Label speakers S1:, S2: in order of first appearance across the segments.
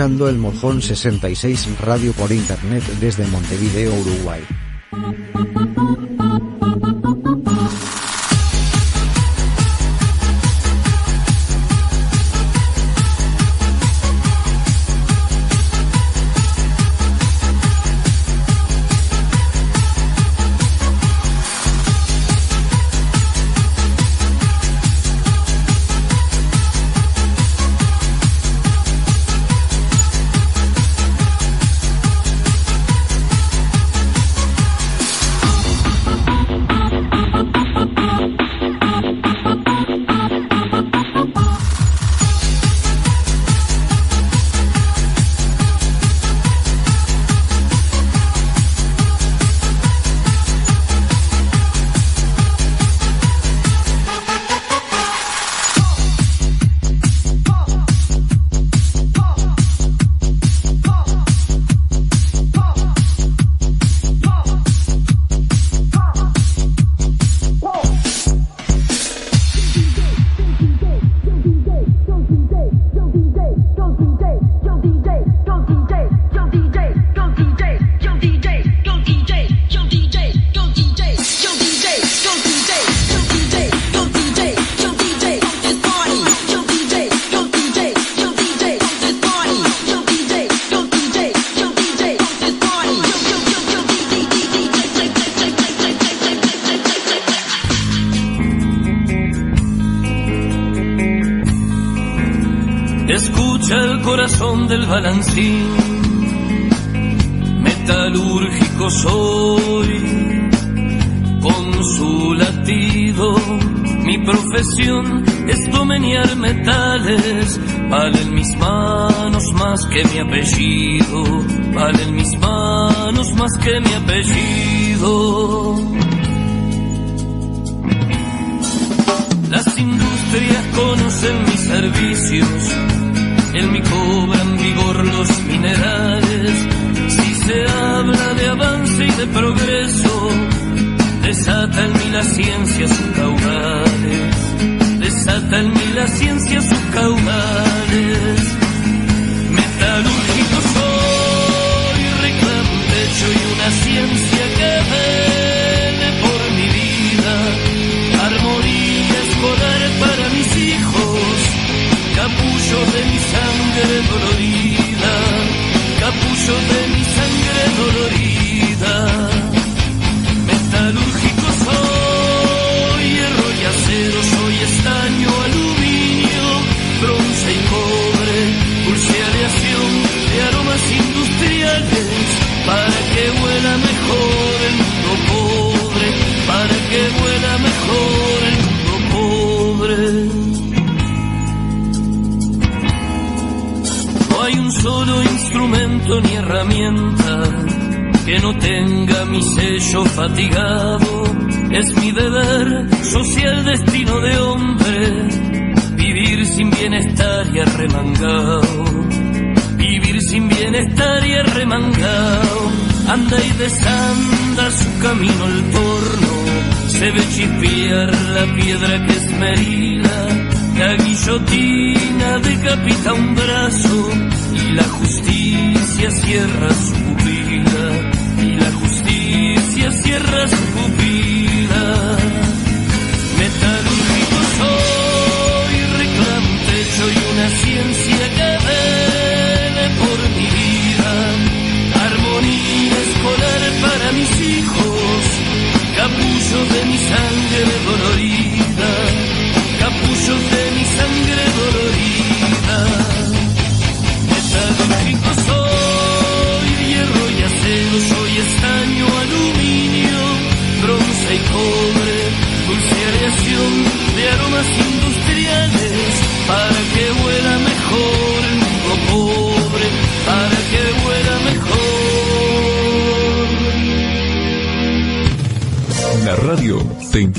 S1: escuchando el Mojón 66 Radio por Internet desde Montevideo, Uruguay.
S2: Escucha el corazón del balancín, metalúrgico soy, con su latido. Mi profesión es domeniar metales, valen mis manos más que mi apellido, valen mis manos más que mi apellido. Las industrias conocen mis servicios, en mi cobran vigor los minerales. Si se habla de avance y de progreso, desata en mí la ciencia sus caudales, desata en mí la ciencia sus caudales. Metalúrgico soy, reclamo un techo y una ciencia que vele capullo de mi sangre dolorida, capullo de mi sangre dolorida. Metalúrgico soy, hierro y acero, soy estaño, aluminio, bronce y cobre, dulce aleación de aromas industriales, para que huela mejor el mundo pobre, para que huela mejor instrumento ni herramienta que no tenga mi sello fatigado. Es mi deber social destino de hombre vivir sin bienestar y arremangado. Vivir sin bienestar y arremangado. Anda y desanda su camino el torno. Se ve chispear la piedra que esmerila. La guillotina decapita un brazo justicia cierra su pupila. Y la justicia cierra su pupila. Metalúrgico soy, reclamo un techo y una ciencia que vele por mi vida. Armonía escolar para mis hijos, capullo de mi sangre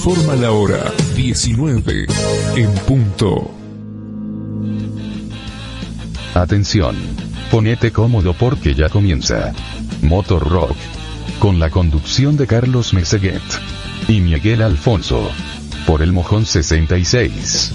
S3: informa la hora 19 en punto.
S4: Atención. Ponete cómodo porque ya comienza. Motor Rock. Con la conducción de Carlos Meseguet. Y Miguel Alfonso. Por el Mojón 66.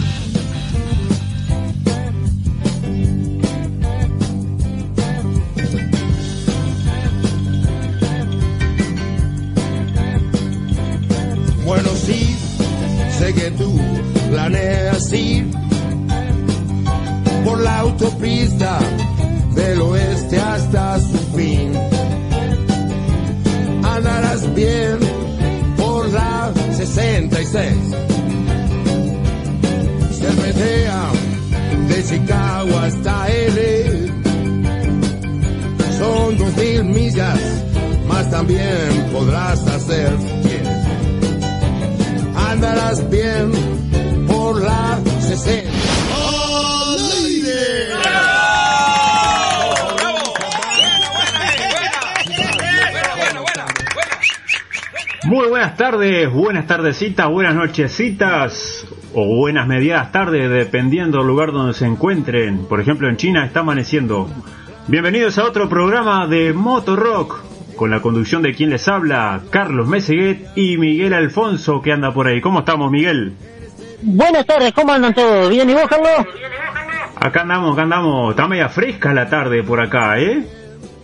S5: Tardes, buenas tardecitas, buenas nochecitas o buenas mediadas tardes, dependiendo del lugar donde se encuentren. Por ejemplo, en China está amaneciendo. Bienvenidos a otro programa de Motor Rock con la conducción de quien les habla, Carlos Meseguet y Miguel Alfonso que anda por ahí. ¿Cómo estamos, Miguel?
S6: Buenas tardes, ¿cómo andan todos? ¿Bien y vos, Carlos?
S5: Acá andamos, acá andamos. Está media fresca la tarde por acá, ¿eh?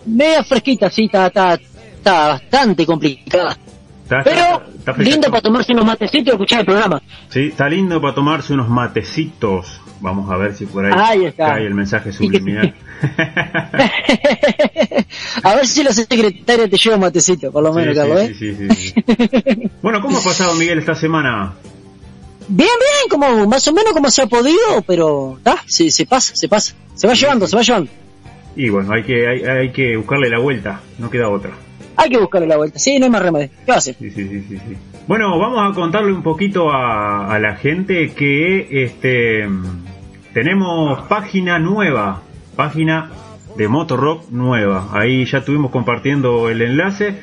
S6: Media fresquita, sí, está, está, está bastante complicada.
S5: Está, está-
S6: Pero
S5: está fresca.
S6: lindo para tomarse unos matecitos y escuchar el programa.
S5: Sí, está lindo para tomarse unos matecitos. Vamos a ver si por ahí,
S6: Ahí está.
S5: cae el mensaje subliminal.
S6: A ver si la secretaria te lleva un matecito, por lo menos,
S5: Sí,
S6: Carlos, ¿eh?
S5: sí, sí. Bueno, ¿cómo ha pasado Miguel esta semana?
S6: Bien, bien, como más o menos como se ha podido, pero está, sí, se pasa, se pasa. Se va llevando, se va llevando.
S5: Y bueno, hay que, hay, hay que buscarle la vuelta, no queda otra.
S6: Hay que buscarle la vuelta. Sí, no hay más remedio. ¿Qué va.
S5: Bueno, vamos a contarle un poquito a, a la gente que este tenemos página nueva, página de Motorrock nueva. Ahí ya estuvimos compartiendo el enlace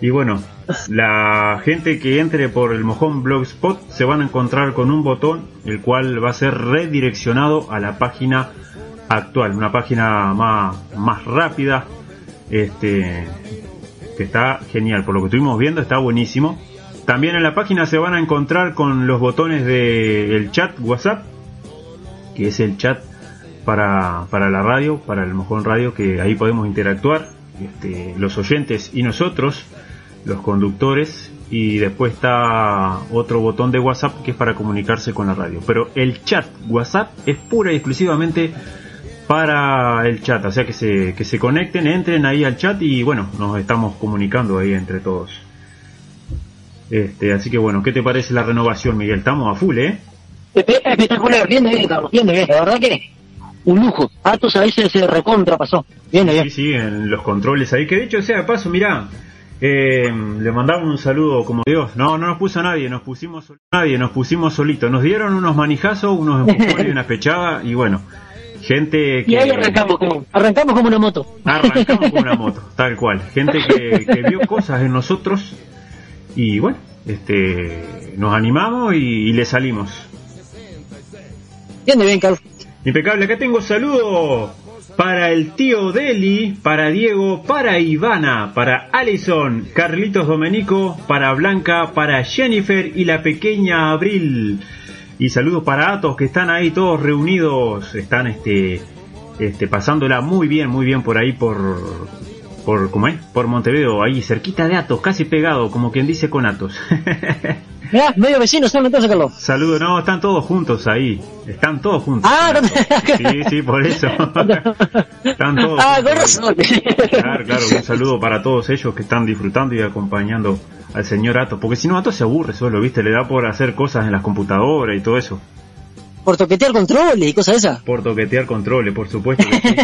S5: y bueno, la gente que entre por el Mojón Blogspot se van a encontrar con un botón el cual va a ser redireccionado a la página actual, una página más, más rápida, este que está genial, por lo que estuvimos viendo está buenísimo. También en la página se van a encontrar con los botones del chat WhatsApp, que es el chat para, para la radio, para el Mojón Radio, que ahí podemos interactuar, este, los oyentes y nosotros, los conductores, y después está otro botón de WhatsApp que es para comunicarse con la radio. Pero el chat WhatsApp es pura y exclusivamente para el chat, o sea que se, que se conecten, entren ahí al chat y bueno, nos estamos comunicando ahí entre todos. Este, así que bueno, ¿qué te parece la renovación, Miguel? Estamos a full, ¿eh?
S6: Espe- Espectacular, bien de bien, Carlos, bien de bien. La verdad que un lujo. Atos a veces se recontra pasó. Bien de bien.
S5: Sí, sí, en los controles ahí. Que de hecho, sea de paso, mirá, eh, le mandamos un saludo como Dios. No, no nos puso nadie, nos pusimos nadie, nos pusimos solitos. Nos dieron unos manijazos, unos empujones y una pechada y bueno, gente que
S6: Y ahí arrancamos como, arrancamos como una moto.
S5: arrancamos con una moto, tal cual. Gente que, que vio cosas en nosotros y bueno, este, nos animamos y, y le salimos.
S6: Bien bien, Carlos.
S5: Impecable, acá tengo saludos para el tío Deli, para Diego, para Ivana, para Alison, Carlitos Domenico, para Blanca, para Jennifer y la pequeña Abril. Y saludos para Atos que están ahí todos reunidos, están este, este pasándola muy bien, muy bien por ahí por por ¿cómo es? Por Montevideo, ahí cerquita de Atos, casi pegado, como quien dice con Atos.
S6: Mirá, medio vecino son entonces, Carlos.
S5: Saludos, no, están todos juntos ahí. Están todos juntos.
S6: Ah, no-
S5: Sí, sí, por eso. están todos.
S6: Ah, con razón.
S5: Claro, claro, un saludo para todos ellos que están disfrutando y acompañando al señor Atos. Porque si no, Atos se aburre solo, ¿viste? Le da por hacer cosas en las computadoras y todo eso.
S6: Por toquetear controles y cosas de esas.
S5: Por toquetear controles, por supuesto que sí.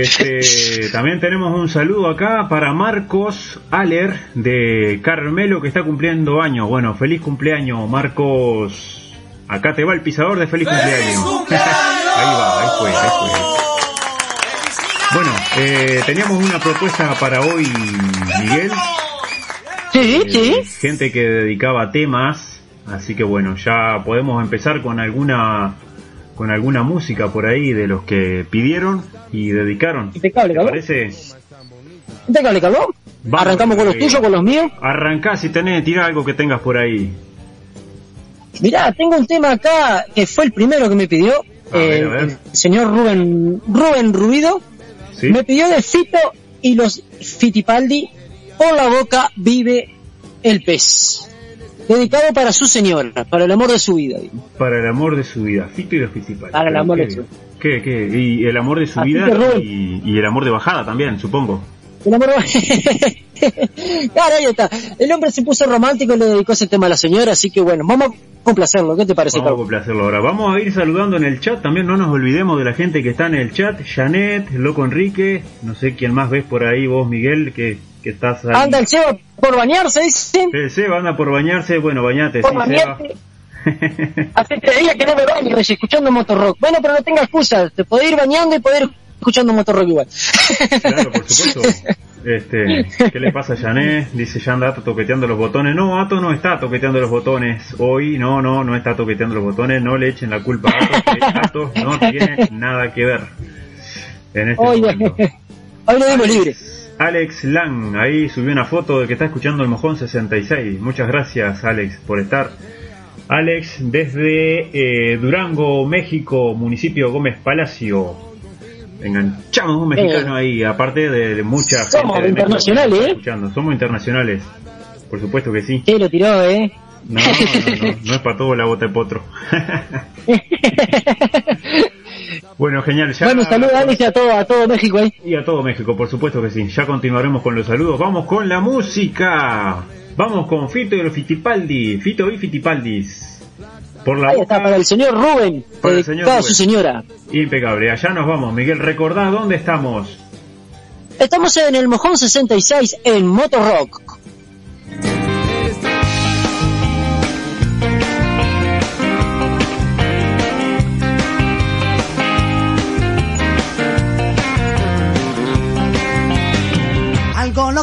S5: Este, también tenemos un saludo acá para Marcos Aller de Carmelo que está cumpliendo años. Bueno, feliz cumpleaños, Marcos. Acá te va el pisador de feliz cumpleaños. ahí va, ahí fue, ahí fue. Bueno, eh, teníamos una propuesta para hoy, Miguel.
S6: Sí,
S5: eh,
S6: sí.
S5: gente que dedicaba temas, así que bueno, ya podemos empezar con alguna con alguna música por ahí de los que pidieron y dedicaron.
S6: Impecable,
S5: ¿Te
S6: cabrón.
S5: parece?
S6: Impecable, cabrón.
S5: Vamos,
S6: Arrancamos con los
S5: eh,
S6: tuyos, con los míos.
S5: Arrancá si tenés, tira algo que tengas por ahí.
S6: Mirá, tengo un tema acá que fue el primero que me pidió.
S5: A ver,
S6: eh,
S5: a ver.
S6: El señor Rubén, Rubén Rubido.
S5: ¿Sí?
S6: Me pidió de Fito y los Fitipaldi. Por la boca vive el pez. Dedicado para su señora, para el amor de su vida.
S5: Para el amor de su vida, Fito y los principales.
S6: Para el amor
S5: qué-
S6: de su-
S5: ¿Qué, qué? Y el amor de su
S6: Así
S5: vida y, y el amor de bajada también, supongo.
S6: El amor Claro, ahí está. El hombre se puso romántico y le dedicó ese tema a la señora, así que bueno, vamos a complacerlo. ¿Qué te parece,
S5: Vamos a complacerlo ahora. Vamos a ir saludando en el chat. También no nos olvidemos de la gente que está en el chat. Janet, Loco Enrique, no sé quién más ves por ahí, vos Miguel, que, que estás ahí.
S6: Anda el Seba por bañarse, dice.
S5: El Seba anda por bañarse. Bueno, bañate,
S6: Por
S5: sí, Seba.
S6: bañarse. Hace tres días que no me baño, escuchando Motorrock. Bueno, pero no tenga excusa. Te podés ir bañando y poder ir escuchando Motorrock igual.
S5: Claro, por supuesto. Este, ¿qué le pasa a Janet? Dice ya anda toqueteando los botones. No, Ato no está toqueteando los botones. Hoy no, no, no está toqueteando los botones. No le echen la culpa a Ato, que Ato no tiene nada que ver. En este
S6: Hoy,
S5: momento.
S6: hoy lo dimos libre.
S5: Alex Lang, ahí subió una foto de que está escuchando el Mojón 66. Muchas gracias, Alex, por estar. Alex, desde eh, Durango, México, municipio Gómez Palacio. Enganchamos un mexicano ahí, aparte de, de mucha
S6: Somos
S5: gente.
S6: internacionales, ¿eh?
S5: escuchando. Somos internacionales, por supuesto que sí.
S6: Sí, lo tiró, ¿eh?
S5: No, no, no, no es para todo la bota de potro. bueno, genial. Ya
S6: Bueno, saludos a Alex y a todo, a todo México ahí.
S5: y a todo México, por supuesto que sí. Ya continuaremos con los saludos. Vamos con la música. Vamos con Fito y los Fitipaldi. Fito y Fitipaldis. Por la
S6: Ahí está, para el señor Rubén,
S5: Para el señor Rubén.
S6: su señora.
S5: Impecable. Allá nos vamos. Miguel, recordá dónde estamos.
S6: Estamos en el Mojón 66 en Motorrock.
S7: algo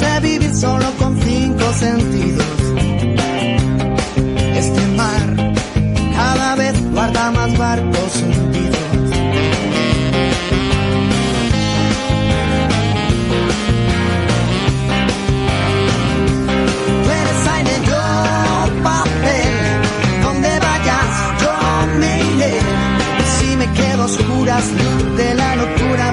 S7: sé vivir solo con cinco sentidos. Este mar cada vez guarda más barcos hundidos. Tú eres aire, yo papel. Donde vayas, yo me iré. Si me quedo a oscuras, de la locura,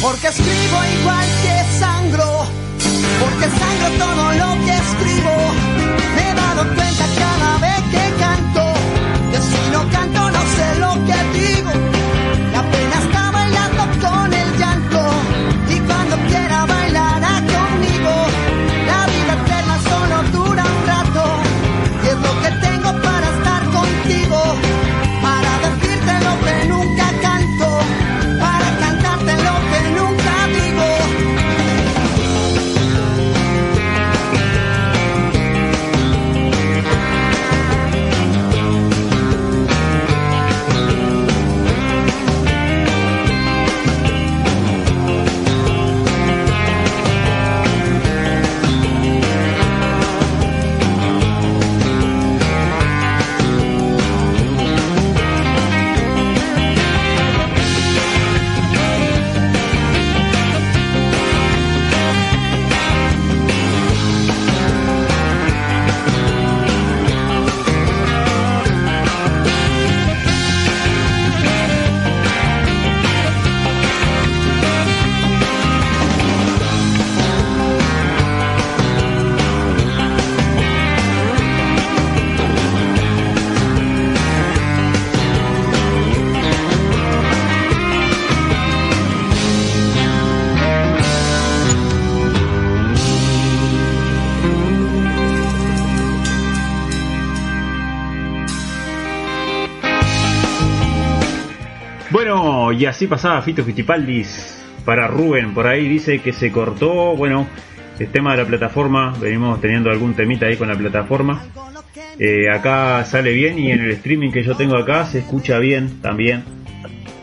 S7: Porque escribo igual que sangro. porque sangro todo lo que escribo. Me he dado cuenta cada y
S5: así pasaba Fito Fitipaldis para Rubén. Por ahí dice que se cortó. Bueno, el tema de la plataforma. Venimos teniendo algún temita ahí con la plataforma. Eh, acá sale bien y en el streaming que yo tengo acá se escucha bien también.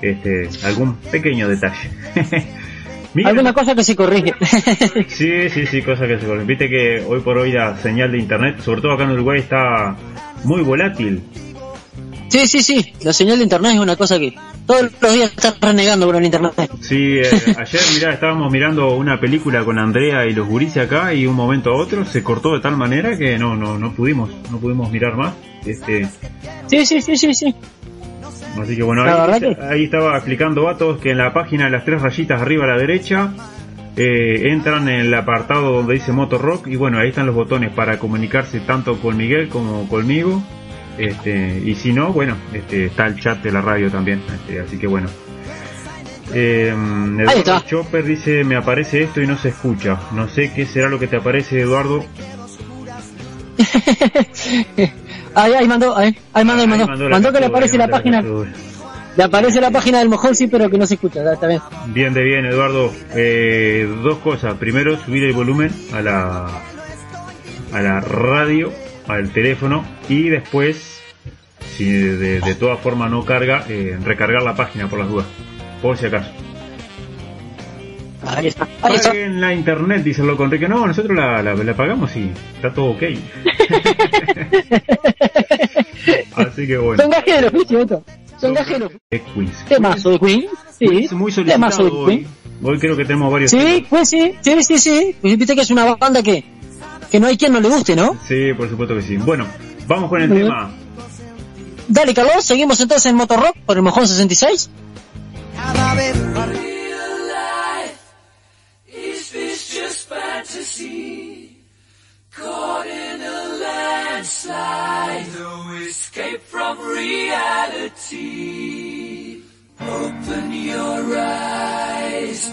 S5: Este, algún pequeño detalle. Mira,
S6: Alguna cosa que se corrige.
S5: Sí, sí, sí, cosa que se corre. Viste que hoy por hoy la señal de internet, sobre todo acá en Uruguay, está muy volátil.
S6: Sí, sí, sí. La señal de internet es una cosa que todos los días estás renegando por el internet.
S5: Sí, eh, ayer mirá, estábamos mirando una película con Andrea y los gurises acá y un momento a otro se cortó de tal manera que no, no, no pudimos, no pudimos mirar más. Este,
S6: Sí, sí, sí, sí, sí.
S5: así que bueno,
S6: que-
S5: ahí estaba explicando Vatos que en la página de las tres rayitas arriba a la derecha eh, entran en el apartado donde dice Motor Rock y bueno, ahí están los botones para comunicarse tanto con Miguel como conmigo. Este, y si no, bueno, este, está el chat de la radio también, este, así que bueno. Eh, Eduardo
S6: está.
S5: Chopper dice, me aparece esto y no se escucha. No sé qué será lo que te aparece, Eduardo.
S6: ahí, ahí mandó, ahí, ahí mandó, ahí mandó.
S5: La
S6: Mandó que le aparece la
S5: mandó
S6: página,
S5: captura.
S6: le aparece la página del mojón, sí, pero que no se escucha, está bien.
S5: Bien de bien, Eduardo. Eh, dos cosas. Primero, subir el volumen a la a la radio, al teléfono y después, si de, de todas formas no carga, eh, recargar la página por las dudas, por si acaso.
S6: Ahí está, ahí está.
S5: Paguen la internet, dice el loco Enrique. No, nosotros la, la, la pagamos y está todo ok. Así que bueno,
S6: Son gajeros, ¿viste, Otto? Son gajeros.
S5: es quiz.
S6: Temazo de Queen, sí.
S5: Muy
S6: Temazo de
S5: solicitado hoy. Hoy creo que tenemos varios.
S6: Sí,
S5: temas.
S6: pues sí, sí, sí, sí. Pues viste que es una banda que, que no hay quien no le guste, ¿no?
S5: Sí, por supuesto que sí. Bueno, vamos con el
S6: Muy bien.
S5: tema.
S6: Dale, Carlos, seguimos entonces en Motorrock por el Mojón 66.
S7: Cada vez más
S8: Is this just fantasy? Caught in a landslide, no escape from reality. Open your eyes,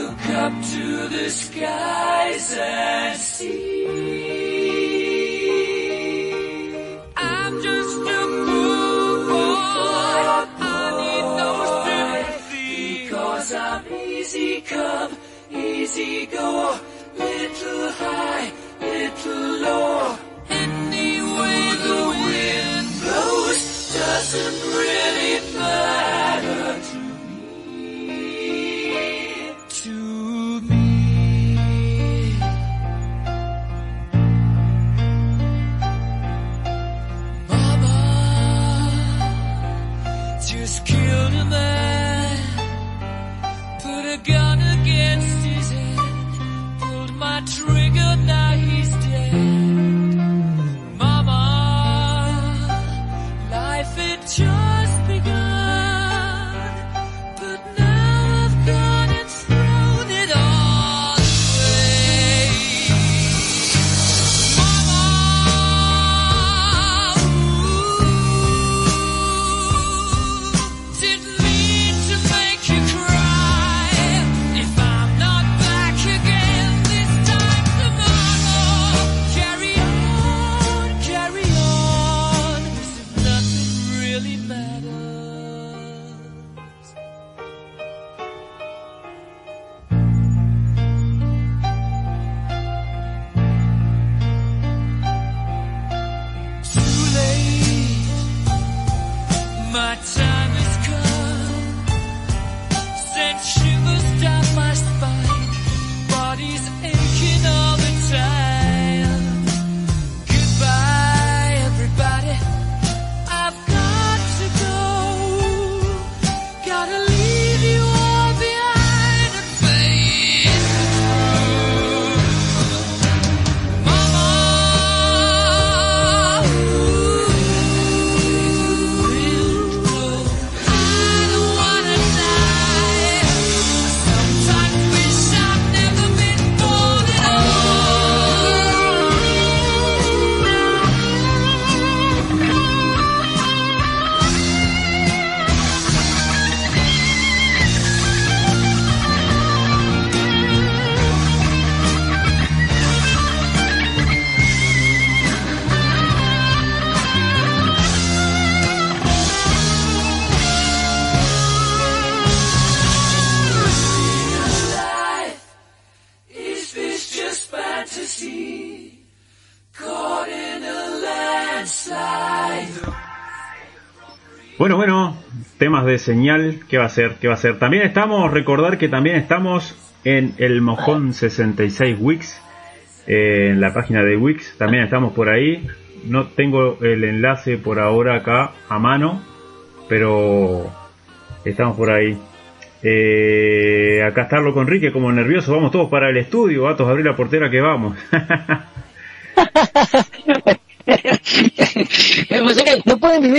S8: look up to the skies and see. I'm just a boy. I need no sympathy. Because I'm easy come, easy go. Little high, little low. Any the wind blows doesn't really matter gun against his head, pulled my trigger, now he's
S5: de señal, ¿qué va a ser? ¿Qué va a ser? También estamos, recordar que también estamos en el Mojón 66 Wix, eh, en la página de Wix, también estamos por ahí. No tengo el enlace por ahora acá a mano, pero estamos por ahí. Eh, acá está con Enrique como nervioso, vamos todos para el estudio, gatos, abrir la portera que vamos.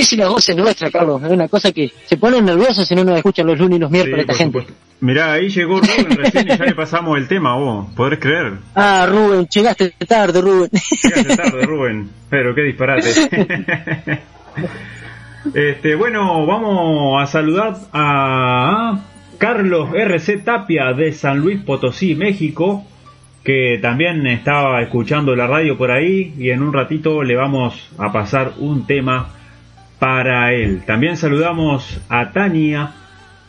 S6: Sin la voz nuestra, Carlos. Es una cosa que se ponen nerviosos si no nos escuchan los lunes y los miércoles
S5: Sí,
S6: esta gente.
S5: supuesto. Mirá, ahí llegó Rubén recién y ya le pasamos el tema, vos, podrés creer.
S6: Ah, Rubén, llegaste tarde, Rubén.
S5: Llegaste tarde, Rubén. Pero qué disparate. este, bueno, vamos a saludar a Carlos RC Tapia de San Luis Potosí, México, que también estaba escuchando la radio por ahí y en un ratito le vamos a pasar un tema para él. También saludamos a Tania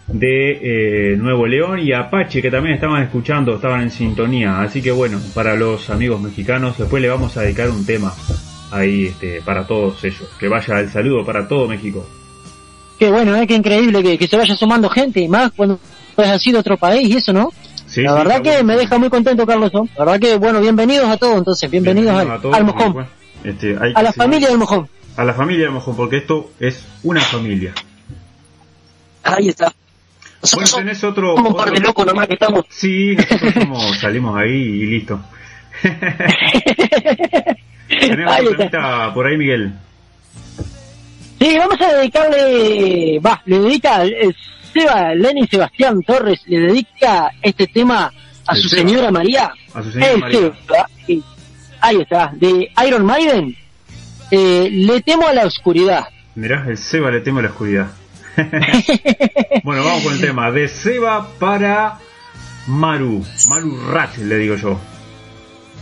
S5: de eh, Nuevo León y a Apache que también estaban escuchando, estaban en sintonía. Así que bueno, para los amigos mexicanos, después le vamos a dedicar un tema ahí este, para todos ellos. Que vaya el saludo para todo México.
S6: Qué bueno, ¿eh? qué increíble que, que se vaya sumando gente, y más cuando pues, ha sido otro país y eso, ¿no?
S5: Sí,
S6: la
S5: sí,
S6: verdad que
S5: bueno.
S6: me deja muy contento, Carlos. ¿no? La verdad que, bueno, bienvenidos a todos, entonces, bienvenidos,
S5: Bienvenidos
S6: al,
S5: a todos,
S6: al Mojón,
S5: bueno, este, hay
S6: a
S5: que
S6: la familia del Mojón.
S5: A la familia Mojón, porque esto es una familia.
S6: Ahí está.
S5: Bueno,
S6: somos
S5: tenés otro...
S6: un par de locos nomás que estamos.
S5: Sí, nosotros somos- salimos ahí y listo. Tenemos temita por ahí, Miguel.
S6: Sí, vamos a dedicarle, va, le dedica eh, Seba, Lenny Sebastián Torres, le dedica este tema a
S5: El
S6: su
S5: Seba.
S6: señora María.
S5: A su señora
S6: El
S5: María.
S6: Seba. Ahí está, de Iron Maiden. Eh, le temo a la oscuridad.
S5: Mirá, el Seba le temo a la oscuridad. bueno, vamos con el tema. De Seba para Maru. Maru Rat, le digo yo.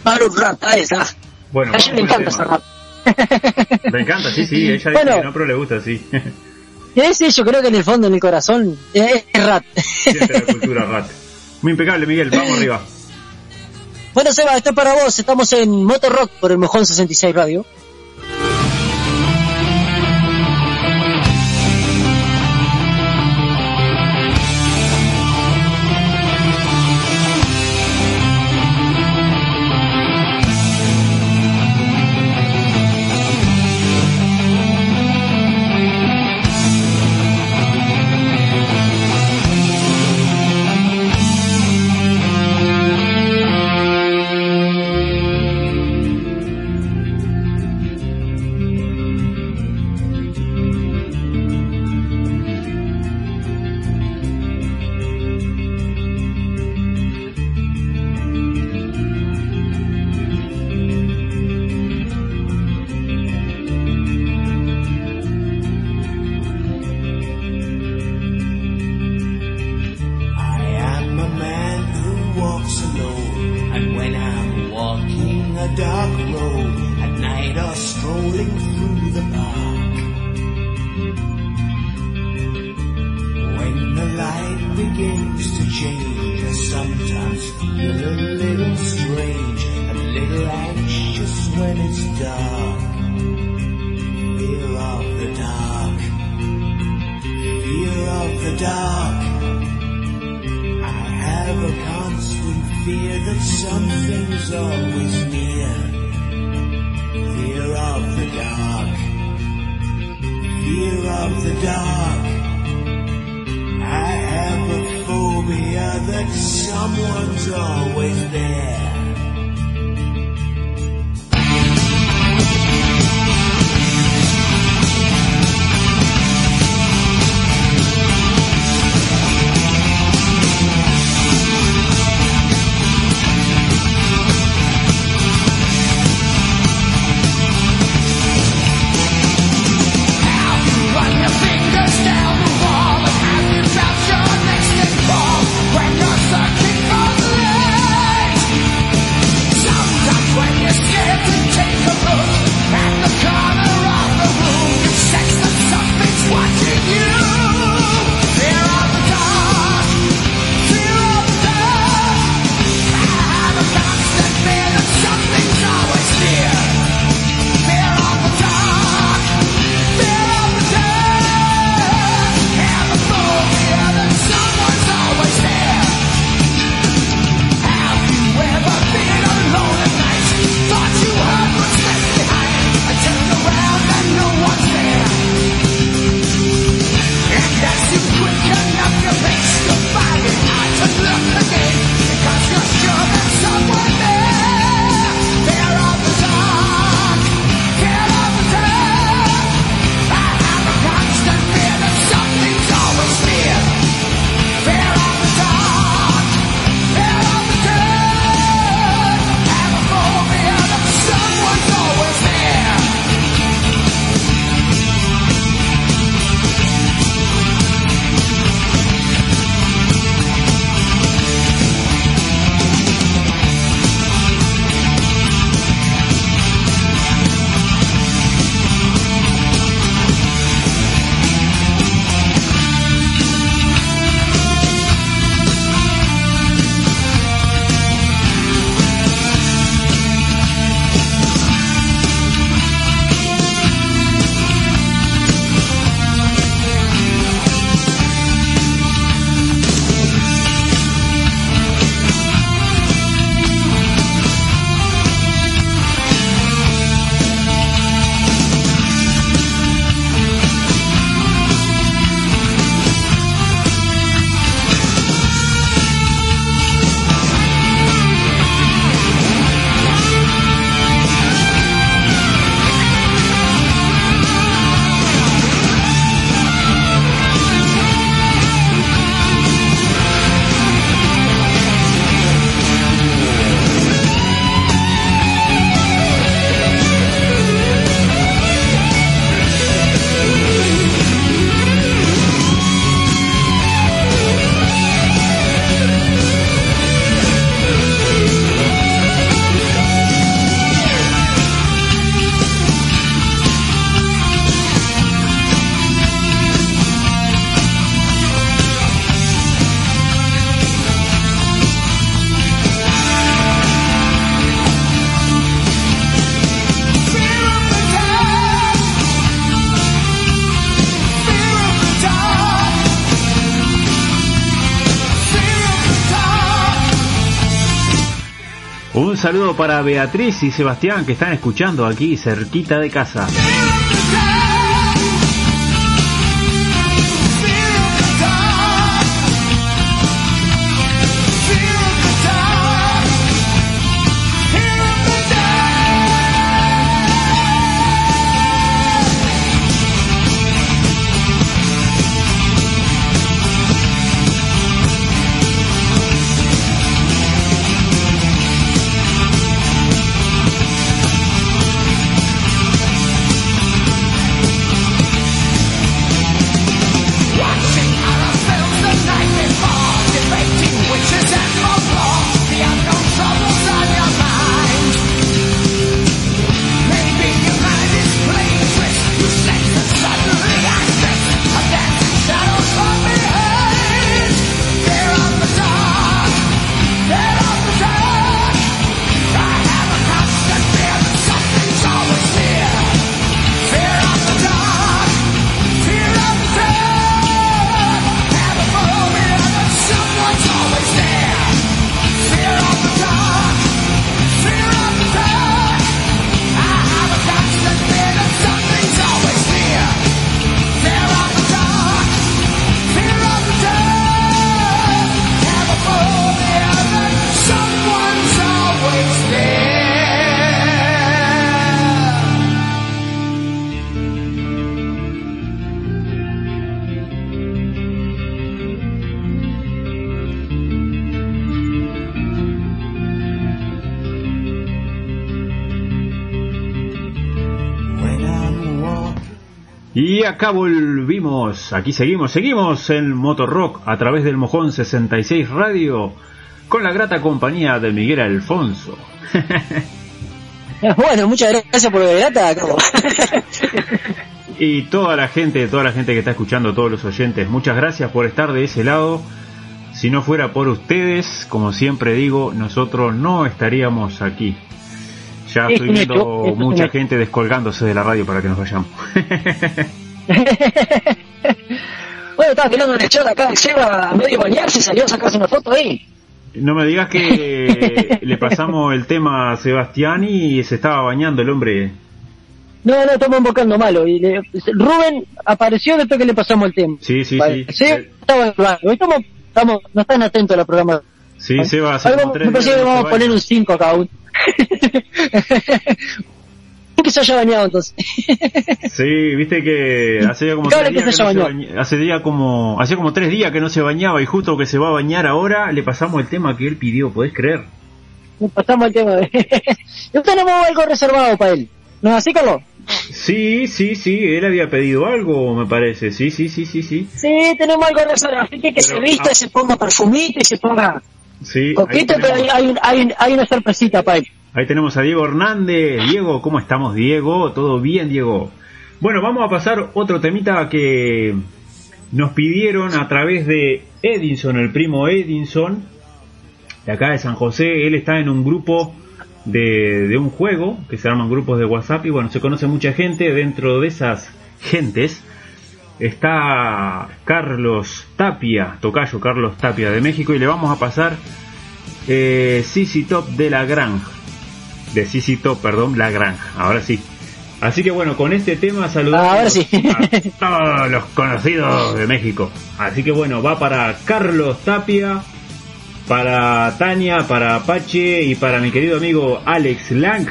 S6: Maru Rat, ahí está.
S5: Bueno,
S6: A ella le encanta esa rap.
S5: Me encanta, sí, sí. Ella dice
S6: Bueno.
S5: que no, pero le gusta, sí.
S6: Ese yo creo que en el fondo, en el corazón, es Rat.
S5: Siente la cultura Rat. Muy impecable, Miguel. Vamos arriba.
S6: bueno, Seba, esto es para vos. Estamos en Motor Rock por el Mojón 66 Radio.
S9: saludo para Beatriz y Sebastián que están escuchando aquí cerquita de casa.
S5: Acá volvimos, aquí seguimos, seguimos en Motorrock a través del Mojón 66 Radio con la grata compañía de Miguel Alfonso.
S6: Bueno, muchas gracias por la grata.
S5: y toda la gente, toda la gente que está escuchando, todos los oyentes, muchas gracias por estar de ese lado. Si no fuera por ustedes, como siempre digo, nosotros no estaríamos aquí. Ya
S6: Es
S5: estoy viendo mucha gente descolgándose de la radio para que nos vayamos.
S6: bueno, estaba mirando en el chat acá, Seba a medio bañarse, salió a sacarse una foto ahí.
S5: No me digas que le pasamos el tema a Sebastián y se estaba bañando el hombre.
S6: No, no, estamos invocando malo. Y le- Rubén apareció después que le pasamos el tema.
S5: Sí, sí,
S6: Vale,
S5: sí.
S6: estaba. Hoy estamos, estamos, no están atentos a la programación.
S5: Sí, Seba, hace
S6: Ahí
S5: como
S6: vamos-
S5: tres
S6: me parece que vamos
S5: se
S6: a poner un 5 acá aún. que se haya bañado entonces.
S5: Sí, viste que hace como
S6: Claro que
S5: días
S6: se
S5: que no se
S6: bañó.
S5: baña- hace día como hacía como tres días que no se bañaba y justo que se va a bañar ahora le pasamos el tema que él pidió, ¿podés creer?
S6: Pasamos al tema. de- y tenemos algo reservado para él. ¿No es así, Carlos?
S5: Sí, sí, sí, él había pedido algo, me parece. Sí, sí, sí, sí, sí.
S6: Sí, tenemos algo reservado. Así que que
S5: Pero,
S6: se vista,
S5: ah.
S6: se ponga perfumito y se ponga
S5: Sí,
S6: pero hay, una sorpresita para él.
S5: ahí tenemos a Diego Hernández. Diego, ¿cómo estamos, Diego? ¿Todo bien, Diego? Bueno, vamos a pasar otro temita que nos pidieron a través de Edinson, el primo Edinson, de acá de San José. Él está en un grupo de, de un juego que se llaman grupos de WhatsApp y bueno, se conoce mucha gente. Dentro de esas gentes está Carlos Tapia, Tocayo Carlos Tapia de México y le vamos a pasar eh, CC Top de la Granja. De CC Top, perdón, la Granja. Ahora sí. Así que bueno, con este tema saludamos
S6: sí.
S5: a todos los conocidos de México. Así que bueno, va para Carlos Tapia, para Tania, para Apache y para mi querido amigo Alex Lang.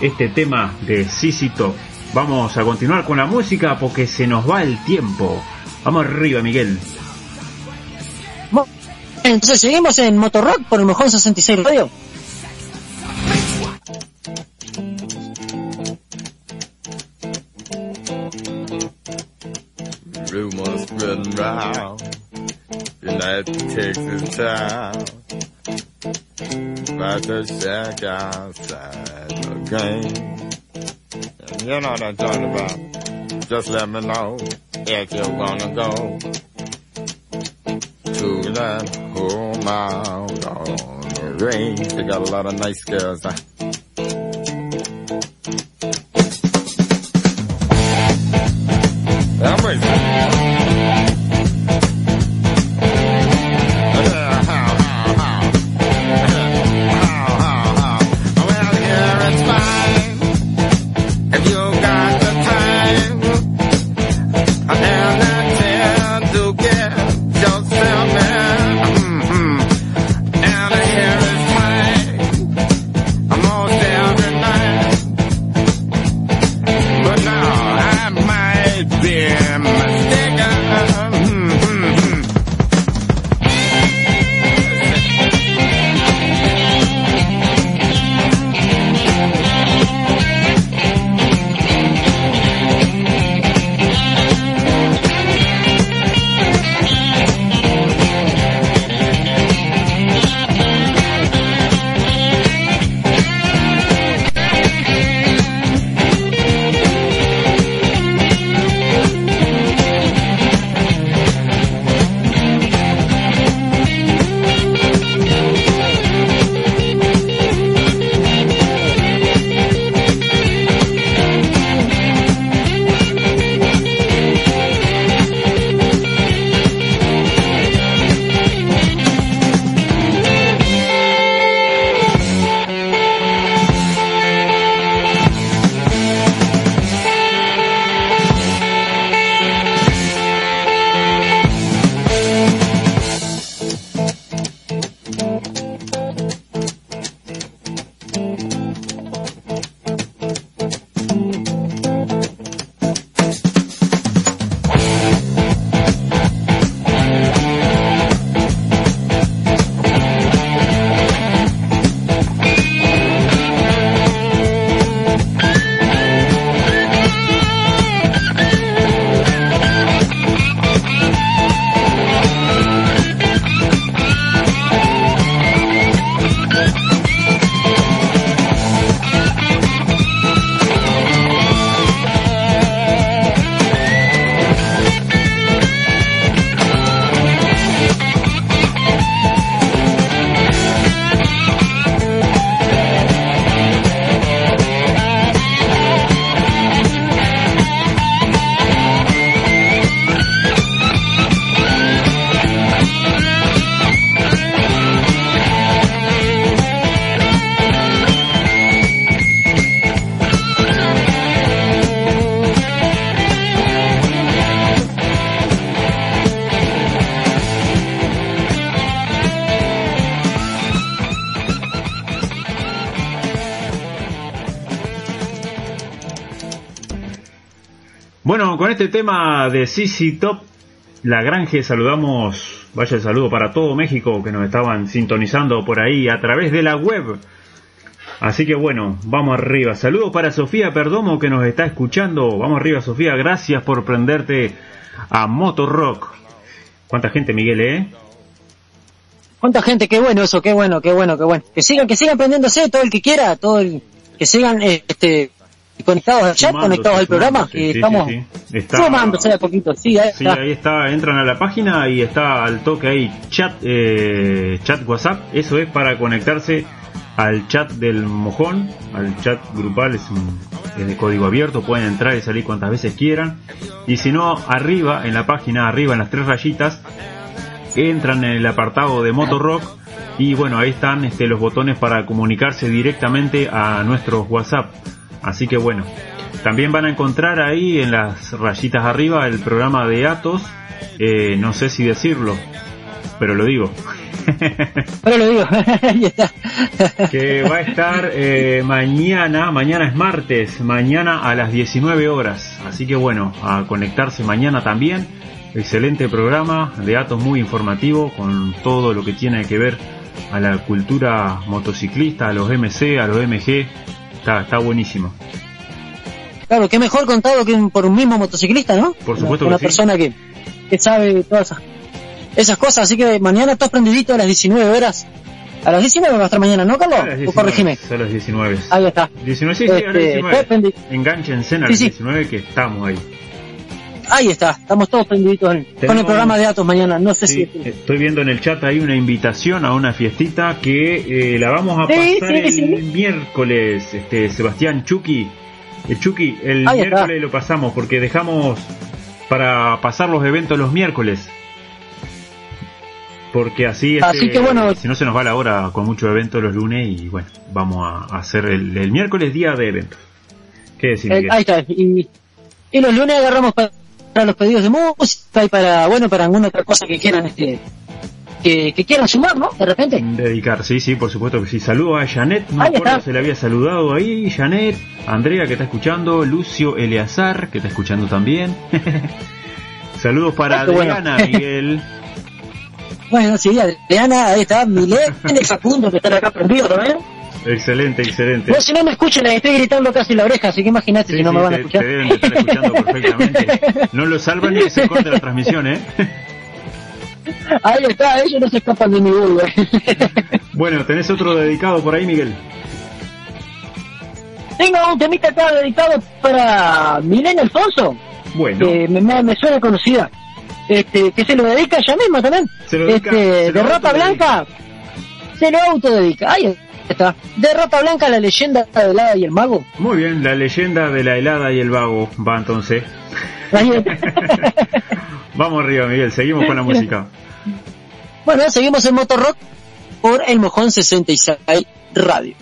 S5: Este tema de CC Top. Vamos a continuar con la música porque se nos va el tiempo. Vamos arriba, Miguel.
S6: Bueno, Entonces seguimos en Motorrock por el Mojón 66 Radio.
S10: Rumors spreading round United Texas town About to shack outside the game you know what I'm talking about Just let me know if you're gonna go To that home out on the range. They got a lot of nice girls huh?
S5: Bueno, con este tema de CC Top, La Granje, saludamos, vaya el saludo para todo México que nos estaban sintonizando por ahí a través de la web. Así que bueno, vamos arriba. Saludos para Sofía Perdomo que nos está escuchando. Vamos arriba, Sofía. Gracias por prenderte a Motorrock. ¿Cuánta gente, Miguel, eh?
S6: ¿Cuánta gente? Qué bueno eso, qué bueno, qué bueno, qué bueno. Que sigan, que sigan prendiéndose, todo el que quiera, todo el, que sigan este conectados al chat,
S5: Sumándose,
S6: conectados al programa, que
S5: sí,
S6: estamos
S5: sí, sí. Está-
S6: sumándose de a poquito, sí, ahí
S5: Sí,
S6: está.
S5: ahí está, entran a la página y está al toque ahí chat, eh, chat WhatsApp, eso es para conectarse al chat del mojón, al chat grupal, es, un, es de código abierto, pueden entrar y salir cuantas veces quieran. Y si no, arriba, en la página, arriba en las tres rayitas, entran en el apartado de Motorrock y bueno, ahí están este, los botones para comunicarse directamente a nuestros WhatsApp. Así que bueno, también van a encontrar ahí en las rayitas arriba el programa de Atos, eh, no sé si decirlo, pero lo digo.
S6: Pero lo digo,
S5: que va a estar eh, mañana, mañana es martes, mañana a las 19 horas. Así que bueno, a conectarse mañana también. Excelente programa de datos muy informativo con todo lo que tiene que ver a la cultura motociclista, a los MC, a los MG. Está, está buenísimo.
S6: Claro, qué mejor contado que un- por un mismo motociclista, ¿no?
S5: Por supuesto
S6: Una,
S5: que sí.
S6: persona que, que sabe todas esas, esas cosas, así que mañana todos prendiditos a las 19 horas. A las 19 va a estar mañana, ¿no, Carlos?
S5: A las
S6: ¿O
S5: 19,
S6: corregime?
S5: a las 19.
S6: Ahí está.
S5: 19, sí, sí, a las
S6: Este,
S5: 19.
S6: todos prendi-
S5: Enganchense a las
S6: sí.
S5: 19 que estamos ahí.
S6: Ahí está, estamos todos prendiditos en- con el programa de datos mañana, no sé
S5: Sí,
S6: si...
S5: estoy viendo en el chat ahí una invitación a una fiestita que eh, la vamos a
S6: Sí,
S5: pasar
S6: sí,
S5: el miércoles, este Sebastián Chucky. El Chucky, el
S6: Ahí está.
S5: miércoles lo pasamos porque dejamos para pasar los eventos los miércoles. Porque así,
S6: Así
S5: este,
S6: que bueno.
S5: si no se nos va la hora con muchos eventos los lunes y bueno, vamos a hacer el, el miércoles día de eventos. ¿Qué decir?
S6: Eh, ahí está, y, y los lunes agarramos para, para los pedidos de música y para, bueno, para alguna otra cosa que quieran, este, que, que quieran sumar, ¿no? De repente.
S5: Dedicar, sí, sí, por supuesto que sí. Saludo a Janet, no acuerdo se le había saludado ahí, Janet, Andrea que está escuchando, Lucio Eleazar que está escuchando también. Saludos para
S6: Ah, bueno.
S5: Adriana, Miguel.
S6: Bueno, sí, Adriana, ahí está, Milet, Facundo, que están acá prendidos también.
S5: Excelente, excelente.
S6: Si no me escuchan, les estoy gritando casi la oreja, así que imagínate
S5: Sí,
S6: si no
S5: sí,
S6: me van a escuchar.
S5: te deben de estar escuchando perfectamente. No lo salvan ni se corta la transmisión, ¿eh?
S6: Ahí está, ellos no se escapan de mi burgo.
S5: Bueno, ¿tenés otro dedicado por ahí, Miguel?
S6: Tengo un temita acá dedicado para Milena Alfonso,
S5: Bueno,
S6: que me, suena conocida. Este, que se lo dedica ella misma también.
S5: Se lo dedica-
S6: este,
S5: se
S6: de
S5: autodedica.
S6: Blanca, se lo autodedica. Ahí está. De Rata Blanca, la leyenda del hada y el mago.
S5: muy bien, la leyenda de la helada y el vago va entonces. Vamos arriba, Miguel, seguimos con la música.
S6: bueno, seguimos en Motorrock por el Mojón 66 Radio.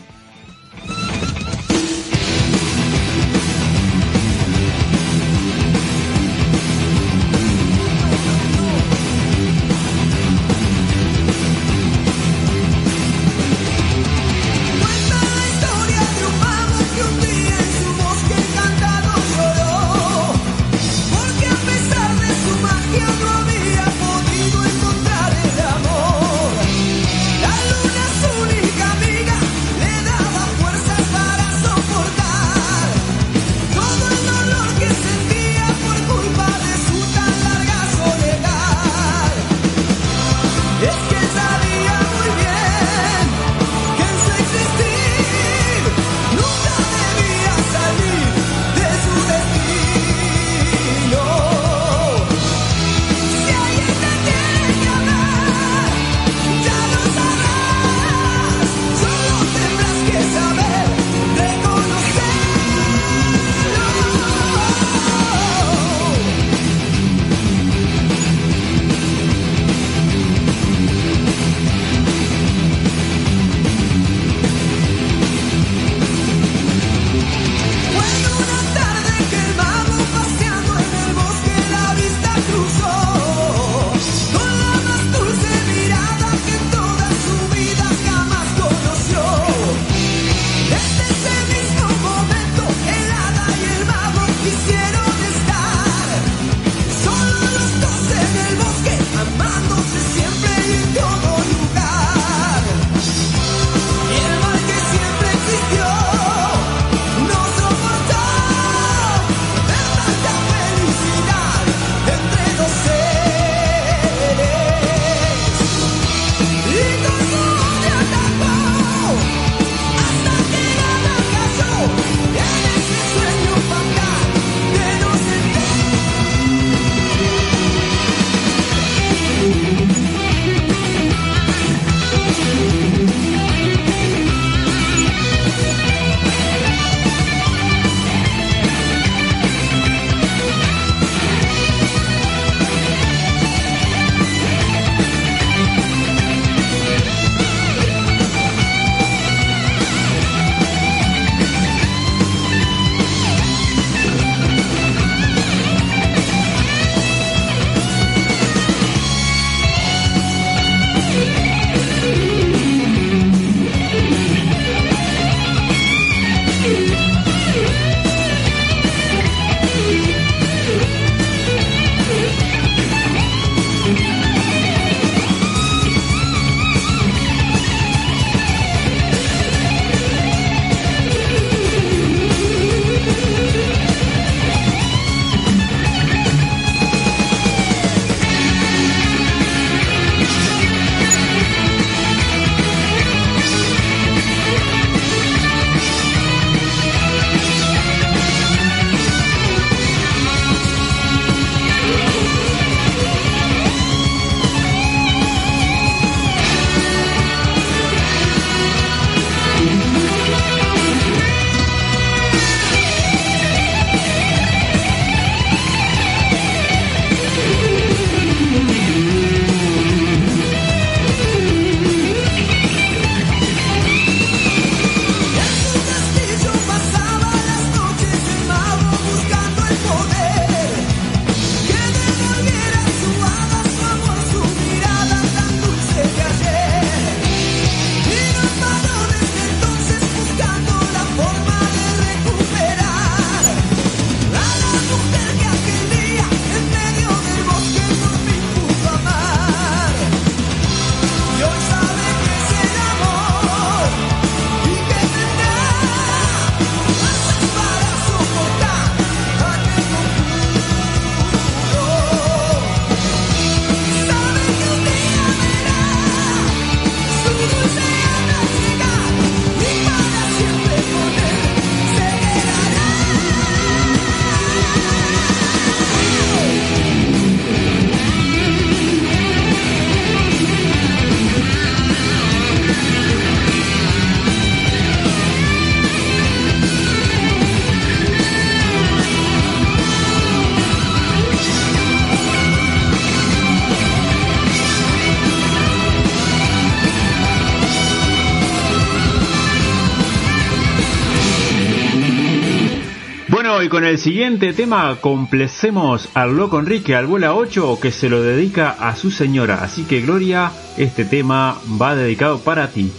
S5: Con el siguiente tema complacemos al loco Enrique Albuela 8 que se lo dedica a su señora. Así que Gloria, este tema va dedicado para ti.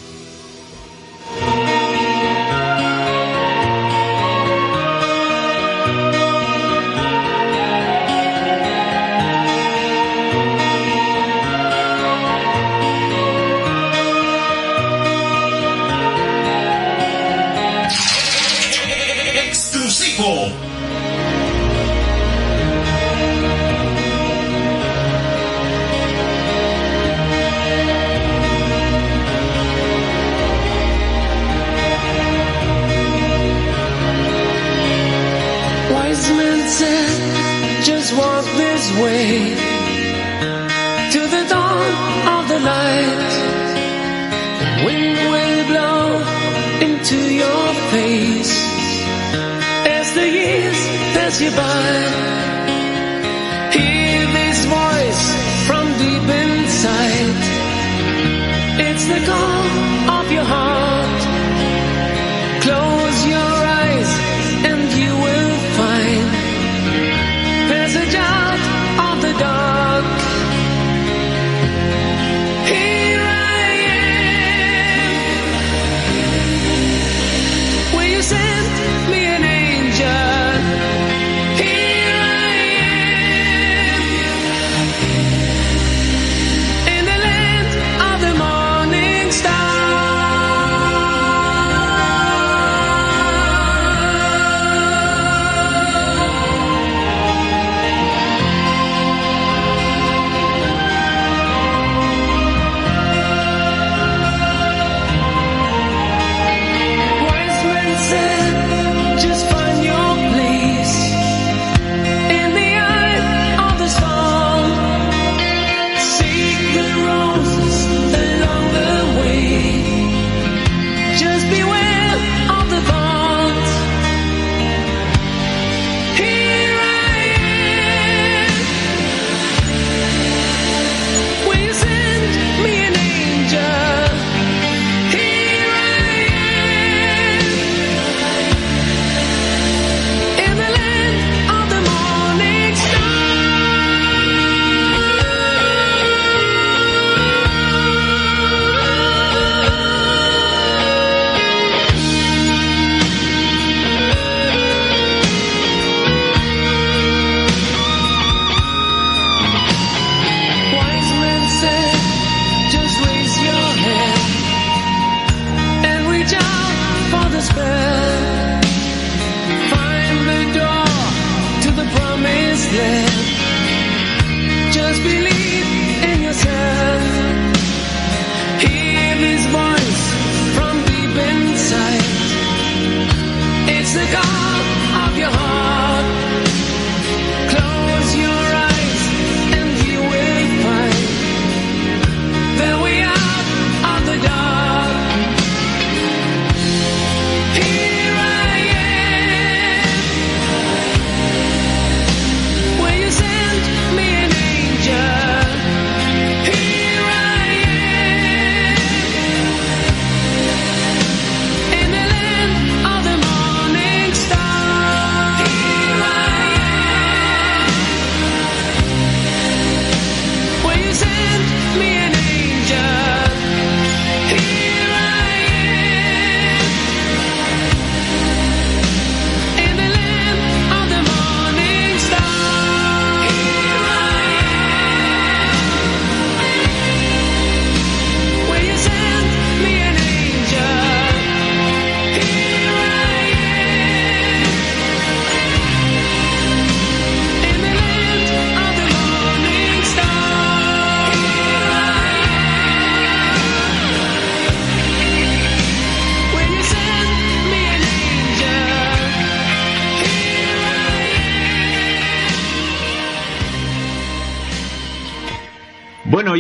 S8: Pass. Hear this voice from deep inside. It's the call of your heart.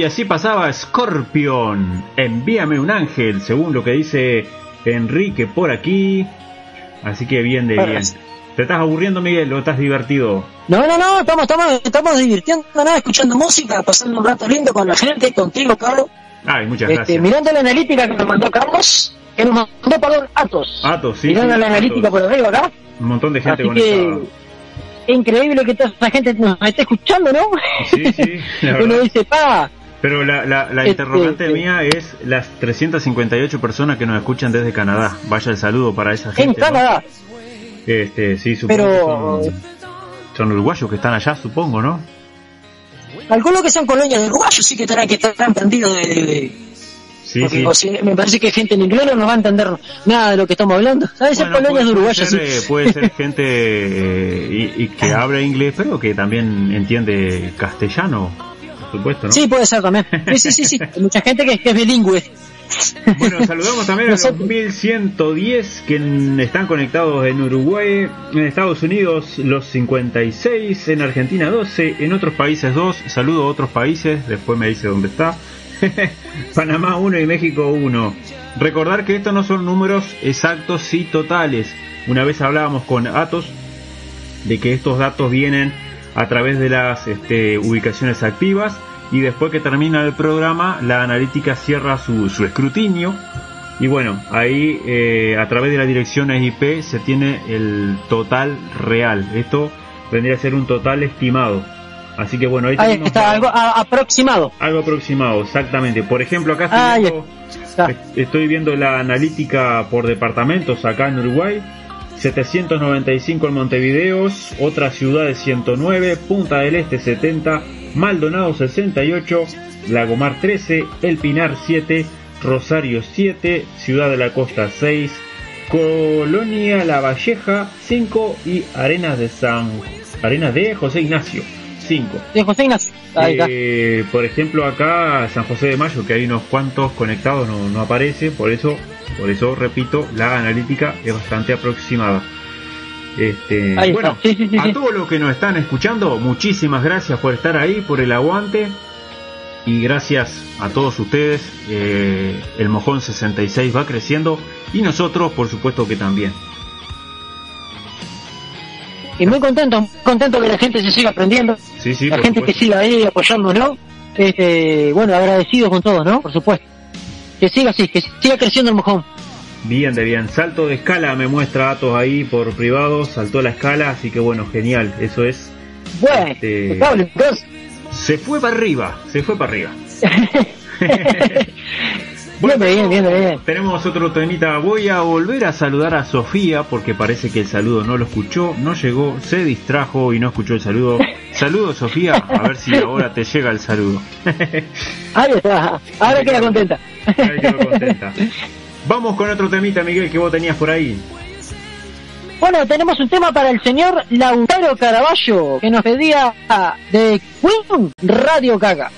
S5: Y así pasaba Scorpion. Envíame un ángel, según lo que dice Enrique por aquí. Así que bien de bien. ¿Te estás aburriendo, Miguel, o estás divertido?
S6: No, no, no, estamos, estamos, estamos divirtiendo, nada, escuchando música, pasando un rato lindo con la gente, contigo, Carlos.
S5: Ay, muchas
S6: Este,
S5: gracias.
S6: mirando la analítica que nos mandó Carlos, que nos mandó, perdón, Atos.
S5: Atos, sí.
S6: mirando
S5: sí,
S6: la analítica
S5: Atos.
S6: por arriba acá.
S5: Un montón de gente
S6: que increíble que toda esa gente nos esté escuchando, ¿no?
S5: Sí, sí,
S6: Uno dice, pa,
S5: Pero la, la, la
S6: Este,
S5: interrogante
S6: este.
S5: mía es las 358 personas que nos escuchan desde Canadá. Vaya el saludo para esa gente.
S6: en
S5: ¿no?
S6: Canadá.
S5: Este, sí, supongo
S6: Pero
S5: que son, son uruguayos que están allá, supongo, ¿no?
S6: calculo que son colonias de uruguayos, sí que estarán, que estarán prendidos de...
S5: Sí,
S6: porque,
S5: sí.
S6: o sea, me parece que gente en inglés no nos va a entender nada de lo que estamos hablando. Son
S5: Bueno,
S6: colonias de
S5: puede,
S6: uruguayos,
S5: ser,
S6: sí.
S5: eh, puede ser gente eh, y, y que habla inglés, pero que también entiende castellano, supuesto, ¿no?
S6: Sí, puede ser también. Sí, sí, sí, sí. Hay mucha gente que, que es bilingüe.
S5: Bueno, saludamos también a los
S6: Nosotros.
S5: 1110 que están conectados en Uruguay, en Estados Unidos los 56, en Argentina 12, en otros países 2. Saludo a otros países, después me dice dónde está. Panamá 1 y México 1. Recordar que estos no son números exactos y totales. Una vez hablábamos con Atos de que estos datos vienen a través de las este, ubicaciones activas y después que termina el programa la analítica cierra su, su escrutinio y bueno, ahí eh, a través de las direcciones IP se tiene el total real. Esto vendría a ser un total estimado. Así que bueno, ahí
S6: está, algo a- aproximado.
S5: algo aproximado, exactamente. Por ejemplo, acá estoy, viendo, estoy viendo la analítica por departamentos acá en Uruguay. 795 en Montevideo, otras ciudades 109, Punta del Este 70, Maldonado 68, Lagomar 13, El Pinar 7, Rosario 7, Ciudad de la Costa 6, Colonia La Valleja 5 y Arenas de San Arenas de José Ignacio 5.
S6: De José Ignacio. Ahí está.
S5: Eh, por ejemplo, acá San José de Mayo, que hay unos cuantos conectados, no, no aparece, por eso, por eso repito, la analítica es bastante aproximada. Este, bueno,
S6: Sí, sí, sí,
S5: a todos los que nos están escuchando, muchísimas gracias por estar ahí, por el aguante. Y gracias a todos ustedes, eh, el Mojón 66 va creciendo y nosotros, por supuesto que también.
S6: Y muy contento, muy contento que la gente se siga aprendiendo.
S5: Sí, sí,
S6: la gente que siga ahí apoyándonos. Este, bueno, agradecidos con todos, ¿no? Por supuesto. Que siga así, que siga creciendo el mojón.
S5: Bien, de bien. Salto de escala me muestra datos ahí por privado, saltó la escala, así que bueno, genial. Eso es.
S6: Bueno,
S5: Este-. Se fue para arriba, se fue para arriba.
S6: Bien, bien, bien, bien.
S5: Tenemos otro temita. Voy a volver a saludar a Sofía porque parece que el saludo no lo escuchó, no llegó, se distrajo y no escuchó el saludo. Saludos Sofía, a ver si ahora te llega el saludo.
S6: Ahí está, ahora queda contenta.
S5: Ahí quedó contenta. Vamos con otro temita, Miguel, que vos tenías por ahí.
S6: Bueno, tenemos un tema para el señor Lautaro Caraballo, que nos pedía de Queen Radio Gaga.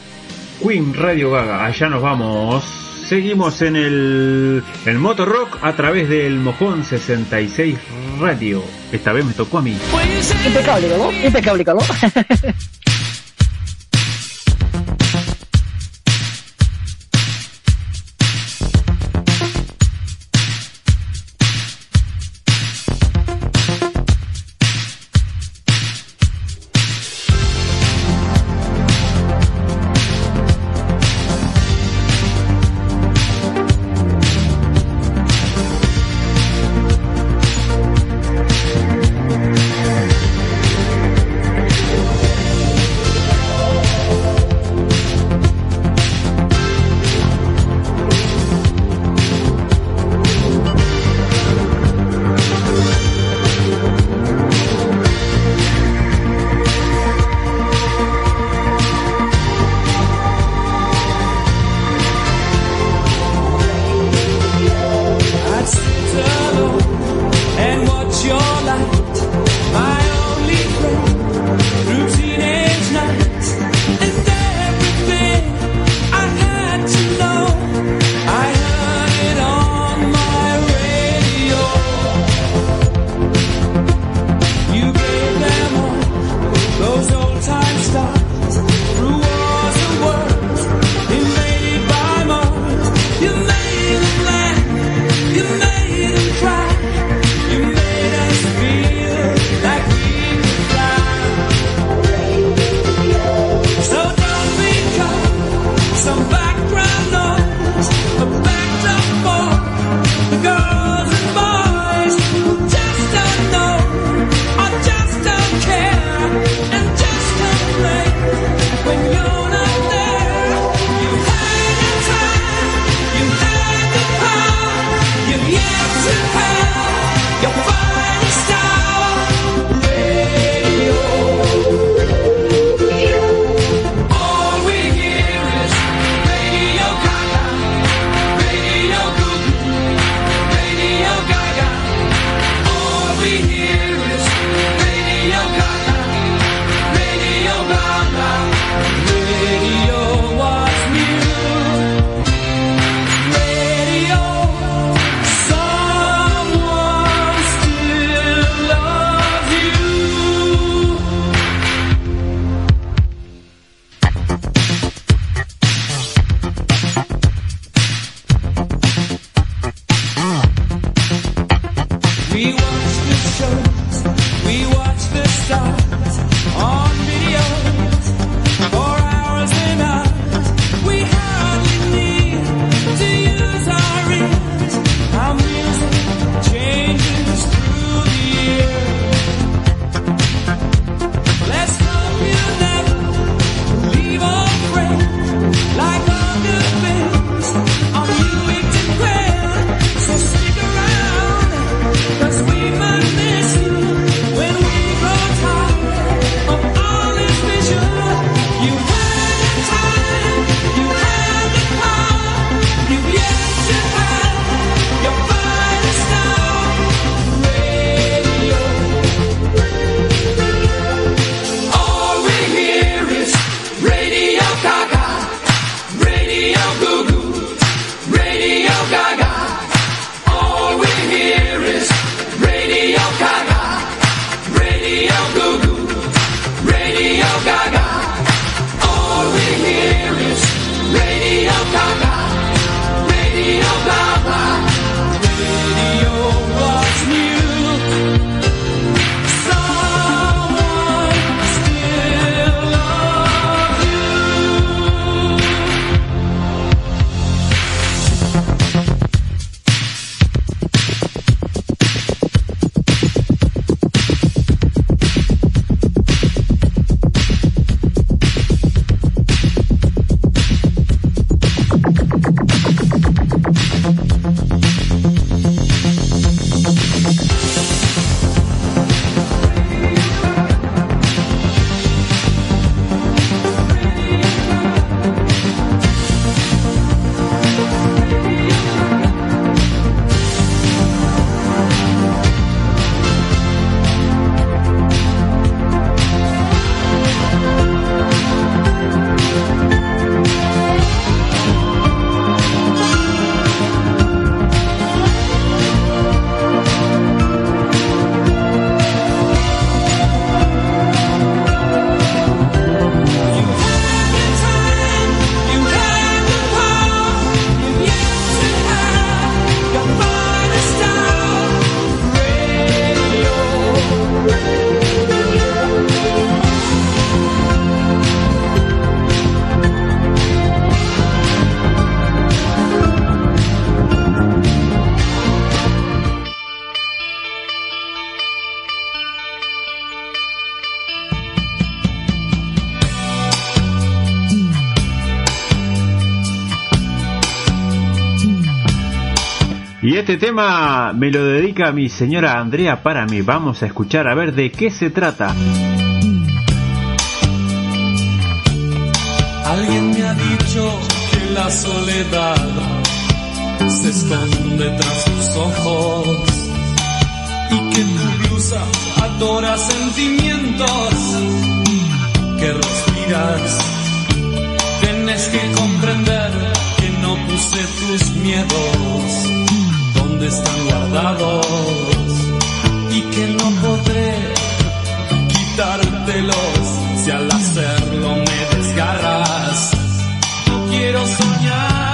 S5: Queen Radio Gaga, allá nos vamos. Seguimos en el, el Motor Rock a través del Mojón 66 Radio. Esta vez me tocó a mí.
S6: Impecable, ¿no? Impecable, ¿no?
S5: este tema me lo dedica mi señora Andrea para mí. Vamos a escuchar a ver de qué se trata.
S11: Alguien me ha dicho que la soledad se esconde tras tus ojos y que tu blusa adora sentimientos que respiras. Tienes que comprender que no puse tus miedos donde están guardados y que no podré quitártelos si al hacerlo me desgarras. No quiero soñar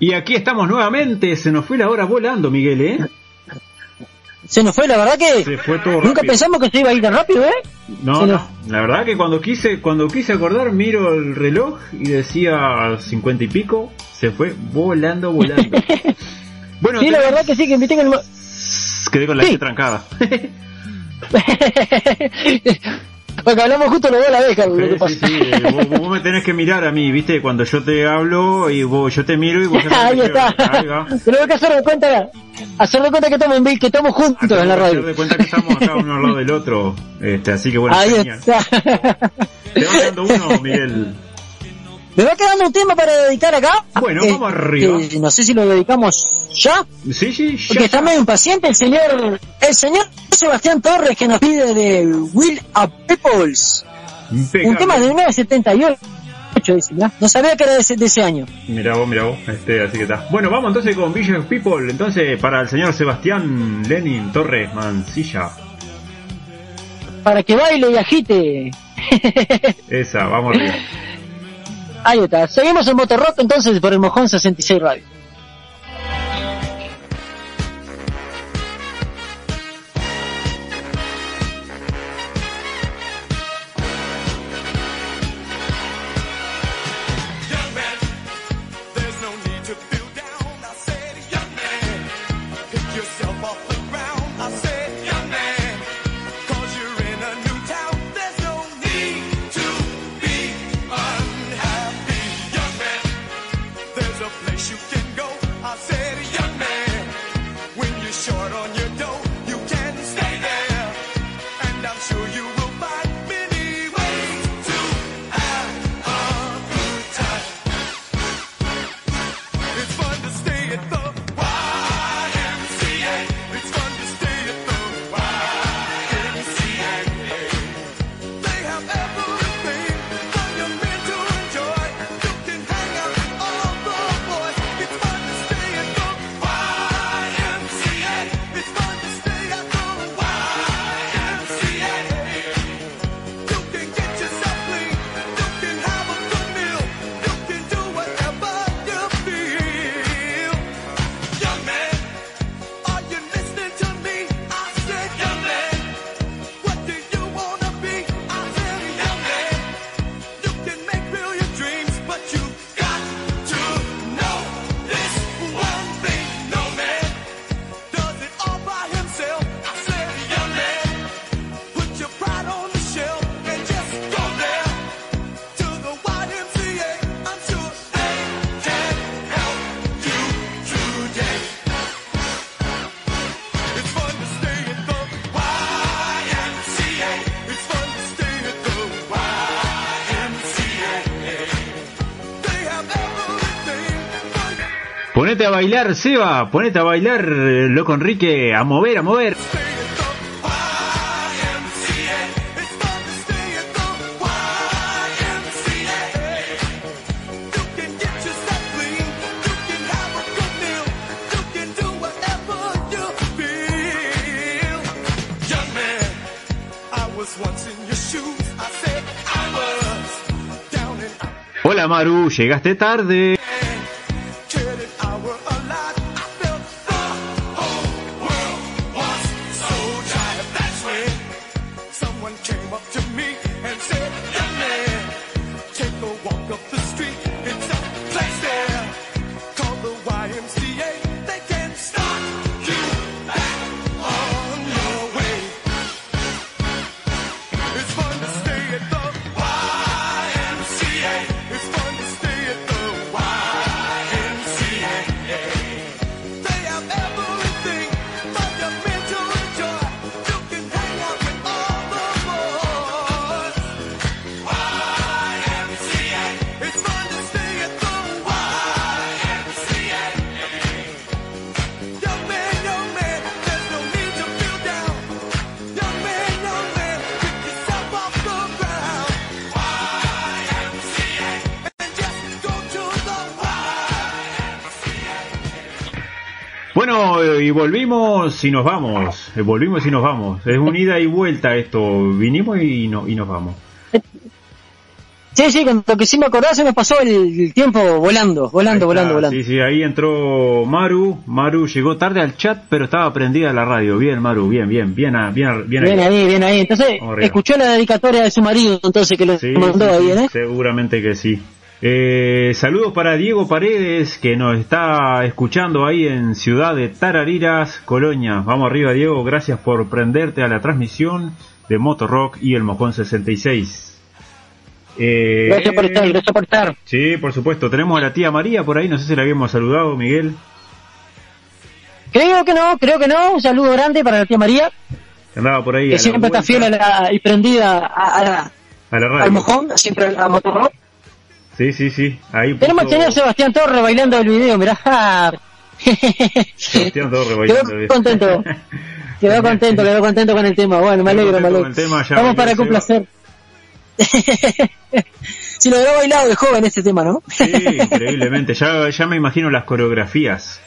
S11: Y
S5: aquí estamos nuevamente. Se nos fue la hora volando, Miguel, ¿eh?
S6: Se nos fue, la verdad que
S5: Se fue todo
S6: nunca pensamos que se iba a ir tan rápido, ¿eh?
S5: No,
S6: nos-
S5: no. La verdad que cuando quise, cuando quise acordar, miro el reloj y decía cincuenta y pico. Se fue volando, volando. Bueno,
S6: sí, la verdad que sí, que que el...
S5: quedé con la
S6: Sí.
S5: trancada.
S6: Porque hablamos justo los dos a la vez, Carlos, lo que pasa.
S5: sí, sí, eh, vos, vos me tenés que mirar a mí, ¿viste? Cuando yo te hablo y vos, yo te miro y vos
S6: Ahí está.
S5: Ahí va.
S6: Tenemos que hacer de cuenta, hacer de cuenta que estamos que estamos juntos en la radio.
S5: de cuenta que estamos acá uno al lado del otro. Este, así que bueno,
S6: Ahí
S5: genial.
S6: está.
S5: Te va quedando uno, Miguel.
S6: Me va quedando un tema para dedicar acá.
S5: Bueno,
S6: Eh,
S5: vamos arriba.
S6: eh, no sé si lo dedicamos ya.
S5: Sí, sí,
S6: Porque está medio impaciente el señor, el señor Sebastián Torres que nos pide de Will of Peoples. Un tema de 1978, dice, mirá. No sabía que era de ese, de ese año.
S5: Mira vos, mira vos, este, así que está. Bueno, vamos entonces con Village People, entonces para el señor Sebastián Lenin Torres Mancilla.
S6: Para que baile y agite.
S5: Esa, vamos arriba.
S6: Ahí está. Seguimos en Motorrock entonces por el Mojón 66 Radio.
S5: Bailar, Seba, ponete a bailar, eh, loco Enrique, a mover, a mover. Hola Maru, llegaste tarde. Volvimos y nos vamos. Eh, Volvimos y nos vamos. Es un ida y vuelta esto. Vinimos y, no, y nos vamos.
S6: Sí, sí, con lo que sí me acordás se nos pasó el, el tiempo volando, volando, volando, volando.
S5: Sí, sí, ahí entró Maru. Maru llegó tarde al chat, pero estaba prendida la radio. Bien, Maru, bien, bien, bien, bien, bien.
S6: Bien ahí, bien ahí. Entonces, escuchó la dedicatoria de su marido, entonces que lo
S5: Sí,
S6: mandó
S5: sí,
S6: ahí,
S5: sí,
S6: ¿eh?
S5: Seguramente que sí. Eh, saludos para Diego Paredes, que nos está escuchando ahí en Ciudad de Tarariras, Colonia. Vamos arriba, Diego. Gracias por prenderte a la transmisión de Motorrock y el Mojón 66. Eh,
S6: Gracias por estar, gracias por estar.
S5: Sí, por supuesto. Tenemos a la tía María por ahí. No sé si la habíamos saludado, Miguel.
S6: Creo que no, creo que no. Un saludo grande para la tía María,
S5: Que andaba por ahí.
S6: que siempre está fiel a la- y prendida a, a la-
S5: a la
S6: al mojón, siempre a motorrock.
S5: Sí, sí, sí. Ahí
S6: Tenemos
S5: puso
S6: señor Sebastián Torres bailando el video, mirá.
S5: Sebastián Torre
S6: Quedó
S5: bailando.
S6: contento. Quedó contento, quedó contento con el tema. Bueno, me alegro, me alegro.
S5: el
S6: Vamos para complacer. si lo habrá bailado de joven este tema, ¿no?
S5: Sí, increíblemente. Ya, ya me imagino las coreografías.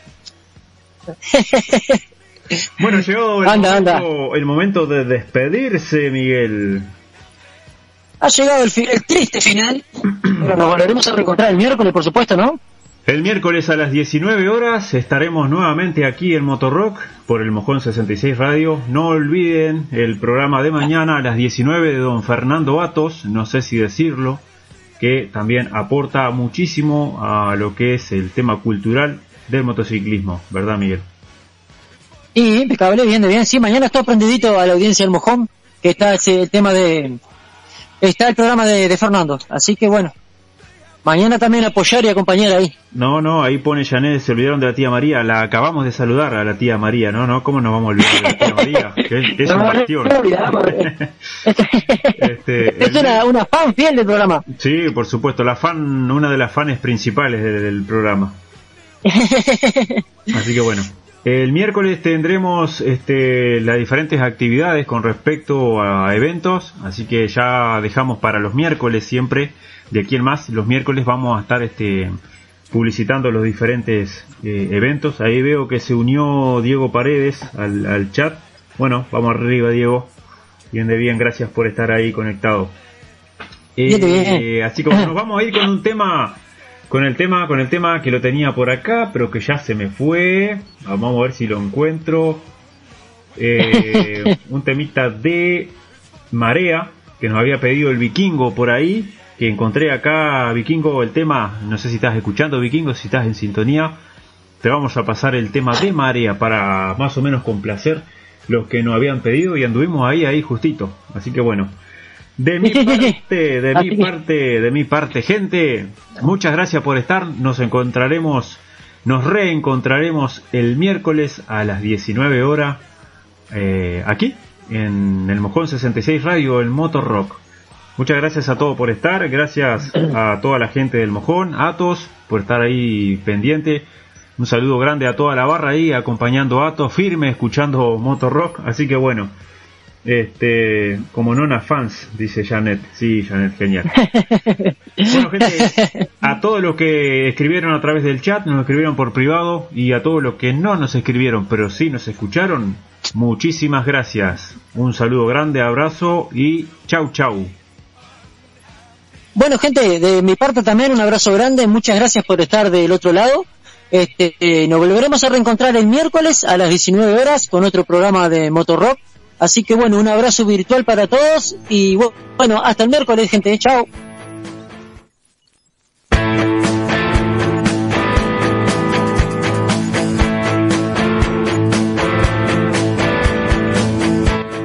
S5: Bueno, llegó el,
S6: Anda,
S5: momento, el momento de despedirse, Miguel.
S6: Ha llegado el, triste final. Pero nos volveremos a reencontrar el miércoles, por supuesto, ¿no?
S5: El miércoles a las 19 horas estaremos nuevamente aquí en Motorrock por el Mojón 66 Radio. No olviden el programa de mañana a las 19 de don Fernando Atos, no sé si decirlo, que también aporta muchísimo a lo que es el tema cultural del motociclismo, ¿verdad Miguel?
S6: Y impecable, bien, bien. Sí, mañana está prendidito a la audiencia del mojón, que está ese, el tema de... Está el programa de, de Fernando. Así que bueno, mañana también apoyar y acompañar ahí.
S5: No, no, ahí pone Janet, se olvidaron de la tía María, la acabamos de saludar a la tía María, no, no, ¿cómo nos vamos a olvidar de la tía María? Que es, un
S6: No,
S5: bastión.
S6: no.
S5: Este,
S6: Es
S5: el-
S6: una, una fan fiel del programa.
S5: Sí, por supuesto, la fan, una de las fans principales de- del programa. Así que bueno, el miércoles tendremos este, las diferentes actividades con respecto a eventos, así que ya dejamos para los miércoles siempre, de aquí en más, los miércoles vamos a estar este, publicitando los diferentes eh, eventos. Ahí veo que se unió Diego Paredes al, al chat. Bueno, vamos arriba Diego. Bien de bien, gracias por estar ahí conectado.
S6: Bien.
S5: Eh, así como nos vamos a ir con un tema, con el tema, con el tema que lo tenía por acá, pero que ya se me fue. Vamos a ver si lo encuentro. Eh, un temita de Marea, que nos había pedido el vikingo por ahí, que encontré acá, vikingo, el tema, no sé si estás escuchando vikingo, si estás en sintonía, te vamos a pasar el tema de Marea para más o menos complacer los que nos habían pedido y anduvimos ahí, ahí justito. Así que bueno. De mi parte, de mi parte, de mi parte, gente, muchas gracias por estar. Nos encontraremos, nos reencontraremos el miércoles a las 19 horas eh, aquí en el Mojón 66 Radio, el Motor Rock. Muchas gracias a todos por estar, gracias a toda la gente del Mojón, Atos, por estar ahí pendiente. Un saludo grande a toda la barra ahí, acompañando a Ato, firme, escuchando Motor Rock. Así que bueno, este, como nona fans, dice Janet. Sí, Janet, genial. bueno, gente, a todos los que escribieron a través del chat, nos escribieron por privado, y a todos los que no nos escribieron, pero sí nos escucharon, muchísimas gracias. Un saludo grande, abrazo y chau chau.
S6: Bueno, gente, de mi parte también un abrazo grande, muchas gracias por estar del otro lado. Este, eh, nos volveremos a reencontrar el miércoles a las 19 horas con otro programa de Motorrock. Así que bueno, un abrazo virtual para todos y bu- bueno, hasta el miércoles, gente. Chao.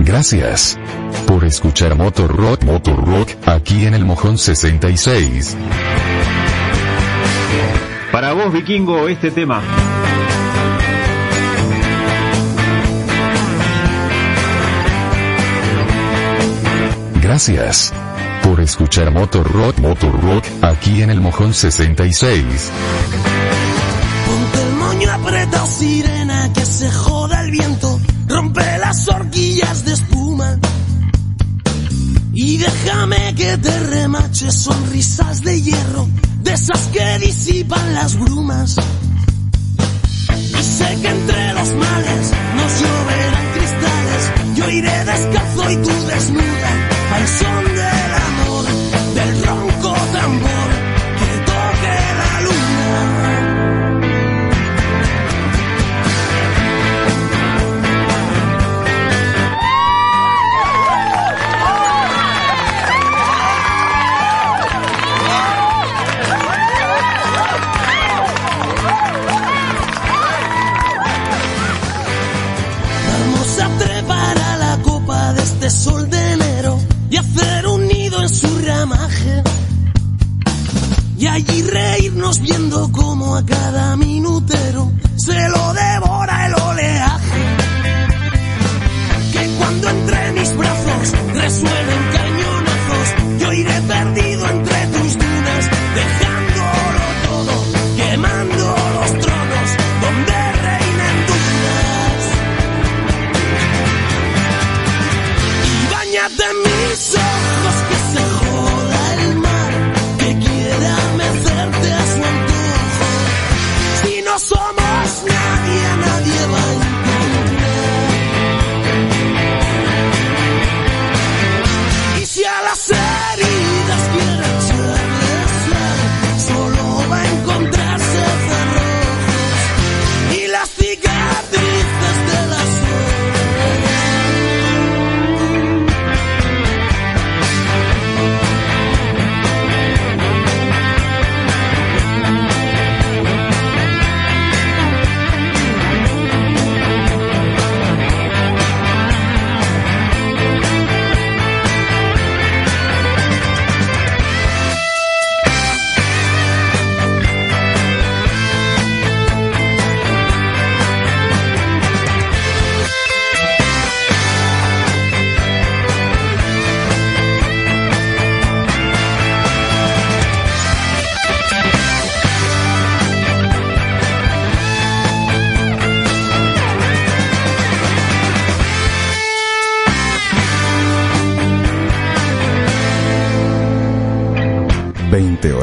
S12: Gracias por escuchar Motor Rock Motor Rock aquí en el Mojón 66.
S5: Para vos, vikingo, este tema.
S12: Gracias por escuchar Motor Rock Motor Rock aquí en el Mojón 66.
S2: Ponte el moño apretado, sirena, que se joda el viento. Rompe las horquillas de espuma. Y déjame que te remache sonrisas de hierro, de esas que disipan las brumas. Y sé que entre los males nos lloverán cristales. Yo iré descalzo y tú desnuda, al son del amor,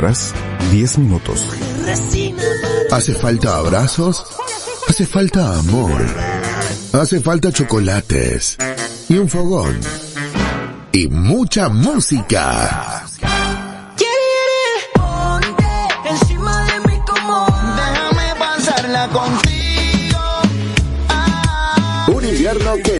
S13: horas, 10 minutos. ¿Hace falta abrazos? Hace falta amor. Hace falta chocolates. Y un fogón. Y mucha música.